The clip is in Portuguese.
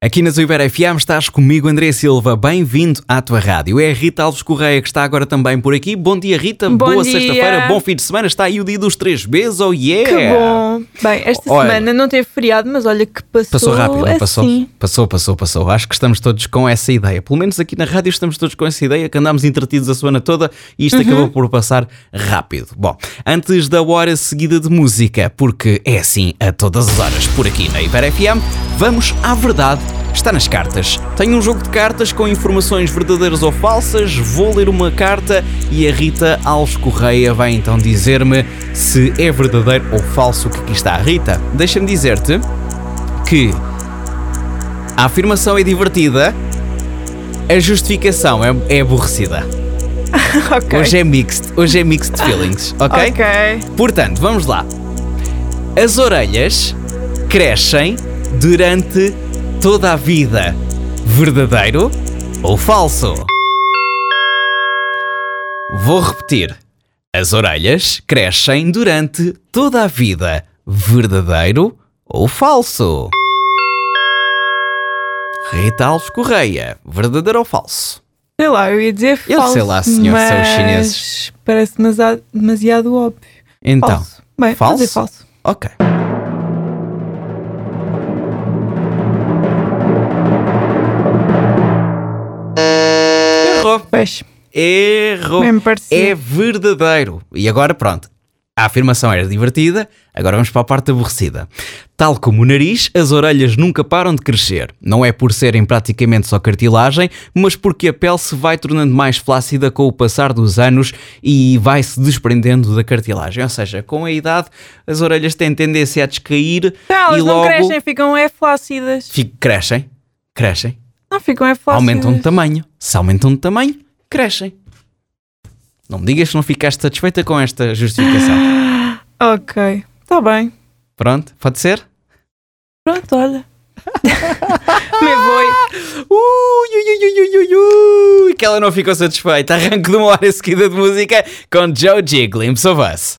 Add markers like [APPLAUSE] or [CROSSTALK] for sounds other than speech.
Aqui na Zuiber FM estás comigo, André Silva. Bem-vindo à tua rádio. É a Rita Alves Correia que está agora também por aqui. Bom dia, Rita. Bom Boa sexta-feira, bom fim de semana. Está aí o dia dos três Bs, oh yeah! Que bom! Bem, esta Olha- semana não teve feriado, mas olha que passou. Passou rápido, passou? assim. Passou, passou, passou. Acho que estamos todos com essa ideia. Pelo menos aqui na rádio estamos todos com essa ideia que andámos entretidos a semana toda e isto acabou por passar rápido. Bom, antes da hora seguida de música, porque é assim a todas as horas por aqui na Iber FM, vamos à verdade. Está nas cartas. Tenho um jogo de cartas com informações verdadeiras ou falsas. Vou ler uma carta e a Rita Alves Correia vai então dizer-me se é verdadeiro ou falso o que aqui está. Rita, deixa-me dizer-te que a afirmação é divertida, a justificação é, é aborrecida. [LAUGHS] Ok. Hoje é mixed, hoje é mixed [LAUGHS] feelings, ok? Ok. Portanto, vamos lá. As orelhas crescem durante toda a vida. Verdadeiro ou falso? Vou repetir. As orelhas crescem durante toda a vida. Verdadeiro ou falso? Rita Alves Correia, verdadeiro ou falso? Sei lá, eu ia dizer Eu falso. sei lá, senhor, são os mas chineses. Parece demasiado, demasiado óbvio. Então, falso. Bem, falso? vou dizer falso. ok. Errou. Bem parecia. É verdadeiro. E agora, pronto. A afirmação era divertida, agora vamos para a parte aborrecida. Tal como o nariz, as orelhas nunca param de crescer. Não é por serem praticamente só cartilagem, mas porque a pele se vai tornando mais flácida com o passar dos anos e vai se desprendendo da cartilagem. Ou seja, com a idade, as orelhas têm tendência a descair Não, elas e não logo crescem, ficam é flácidas. Fi- crescem. Crescem. Não ficam é flácidas. Aumentam de tamanho. Se aumentam de tamanho, crescem. Não me digas que não ficaste satisfeita com esta justificação. [GASPS] Ok, está bem. Pronto, pode ser? Pronto, olha. [LAUGHS] Me vou. Ui, ui, ui, ui, ui, ui, que ela não ficou satisfeita. Arranque de uma hora seguida de música com Joe Jiggling, of Us.